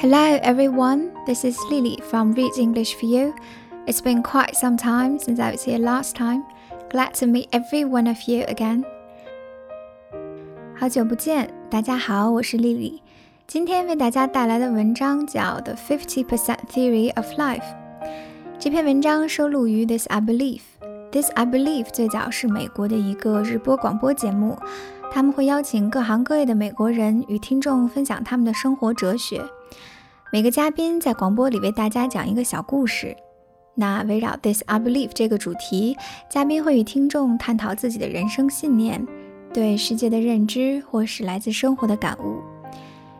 Hello everyone, this is Lily from Read English for You. It's been quite some time since I was here last time. Glad to meet every one of you again. 好久不见，大家好，我是粒粒。今天为大家带来的文章叫《The Fifty Percent Theory of Life》。这篇文章收录于《This I Believe》This I Believe》最早是美国的一个日播广播节目，他们会邀请各行各业的美国人与听众分享他们的生活哲学。每个嘉宾在广播里为大家讲一个小故事。那围绕 This I Believe 这个主题，嘉宾会与听众探讨自己的人生信念、对世界的认知，或是来自生活的感悟。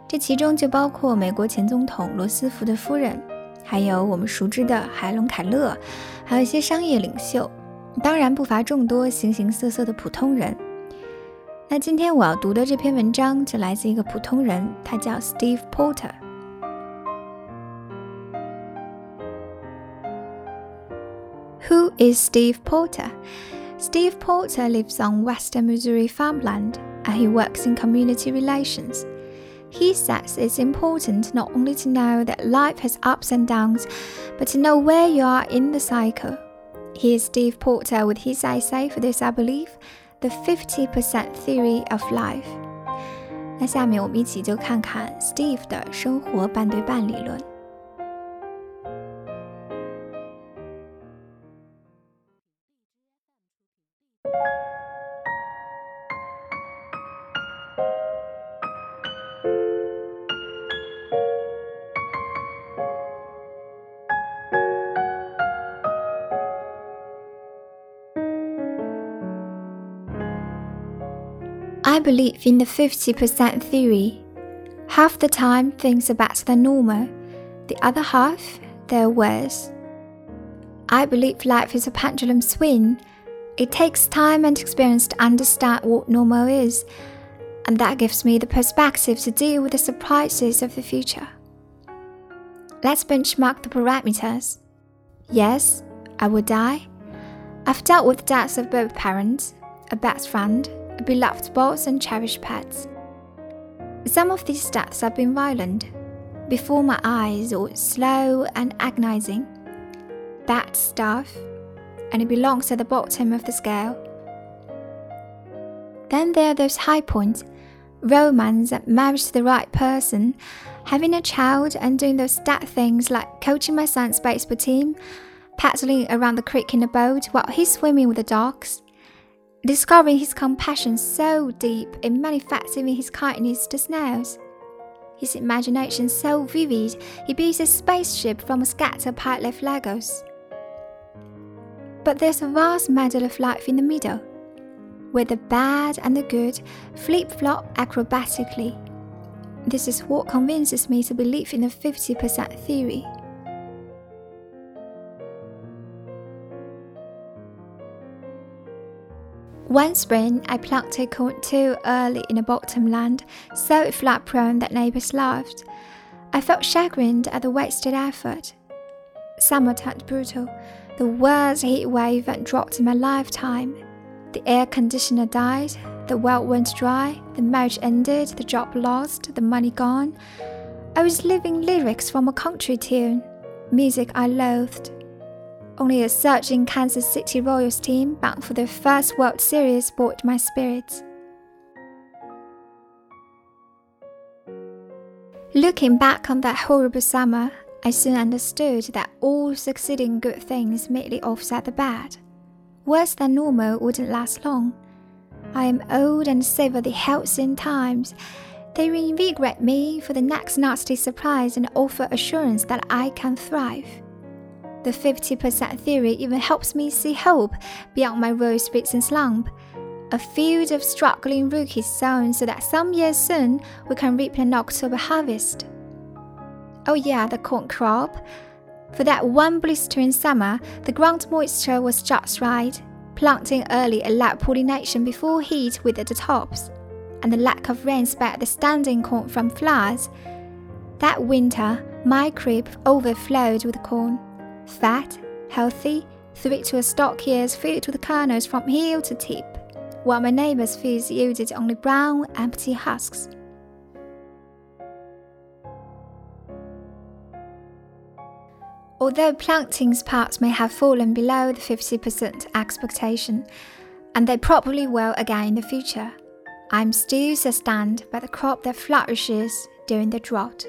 这其中就包括美国前总统罗斯福的夫人，还有我们熟知的海伦·凯勒，还有一些商业领袖，当然不乏众多形形色色的普通人。那今天我要读的这篇文章就来自一个普通人，他叫 Steve Porter。Who is Steve Porter? Steve Porter lives on western Missouri farmland and he works in community relations. He says it's important not only to know that life has ups and downs, but to know where you are in the cycle. Here's Steve Porter with his I say for this I believe, the 50% theory of life. 那下面我们一起就看看 Steve 的生活半对半理论。 I believe in the 50% theory. Half the time, things are better than normal, the other half, they're worse. I believe life is a pendulum swing. It takes time and experience to understand what normal is, and that gives me the perspective to deal with the surprises of the future. Let's benchmark the parameters. Yes, I will die. I've dealt with deaths of both parents, a best friend, beloved boss and cherished pets. Some of these deaths have been violent, before my eyes, or slow and agonizing. Bad stuff, and it belongs at the bottom of the scale. Then there are those high points romance, marriage to the right person, having a child, and doing those dad things like coaching my son's baseball team, paddling around the creek in a boat while he's swimming with the dogs discovering his compassion so deep it manifesting in his kindness to snails. His imagination so vivid, he builds a spaceship from a scattered pile of Legos. But there's a vast medal of life in the middle, where the bad and the good flip flop acrobatically. This is what convinces me to believe in the 50% theory. One spring, I planted corn too early in the bottomland, so flat prone that neighbors laughed. I felt chagrined at the wasted effort. Summer turned brutal. The worst heat wave had dropped in my lifetime. The air conditioner died, the well went dry, the marriage ended, the job lost, the money gone. I was living lyrics from a country tune, music I loathed. Only a surging Kansas City Royals team bound for their first World Series buoyed my spirits. Looking back on that horrible summer, I soon understood that all succeeding good things merely offset the bad. Worse than normal wouldn't last long. I am old and savor the halcyon times. They reinvigorate me for the next nasty surprise and offer assurance that I can thrive. The 50% theory even helps me see hope beyond my rose and slump. A field of struggling rookies sown so that some years soon we can reap an October harvest. Oh, yeah, the corn crop. For that one blistering summer, the ground moisture was just right. Planting early allowed pollination before heat withered the tops, and the lack of rain spared the standing corn from flowers. That winter, my crib overflowed with corn fat, healthy, through to a stock ears filled with kernels from heel to tip, while my neighbor's fields yielded only brown, empty husks. Although Plankton's parts may have fallen below the 50% expectation, and they probably will again in the future, I'm still sustained by the crop that flourishes during the drought.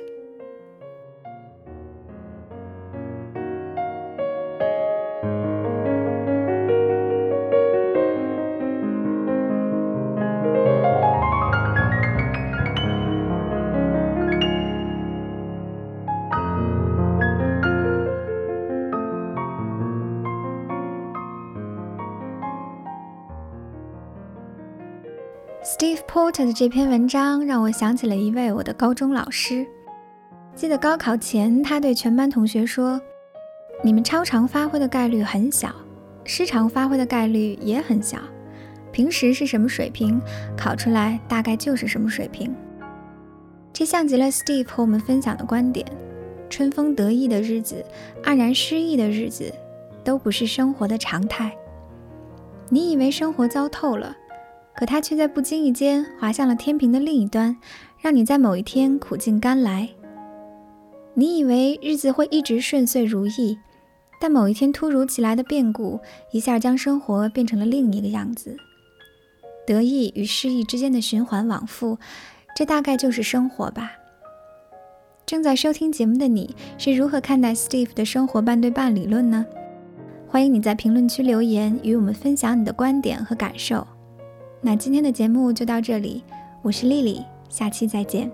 Steve Porter 的这篇文章让我想起了一位我的高中老师。记得高考前，他对全班同学说：“你们超常发挥的概率很小，失常发挥的概率也很小。平时是什么水平，考出来大概就是什么水平。”这像极了 Steve 和我们分享的观点：春风得意的日子，黯然失意的日子，都不是生活的常态。你以为生活糟透了？可它却在不经意间滑向了天平的另一端，让你在某一天苦尽甘来。你以为日子会一直顺遂如意，但某一天突如其来的变故，一下将生活变成了另一个样子。得意与失意之间的循环往复，这大概就是生活吧。正在收听节目的你是如何看待 Steve 的生活半对半理论呢？欢迎你在评论区留言，与我们分享你的观点和感受。那今天的节目就到这里，我是丽丽，下期再见。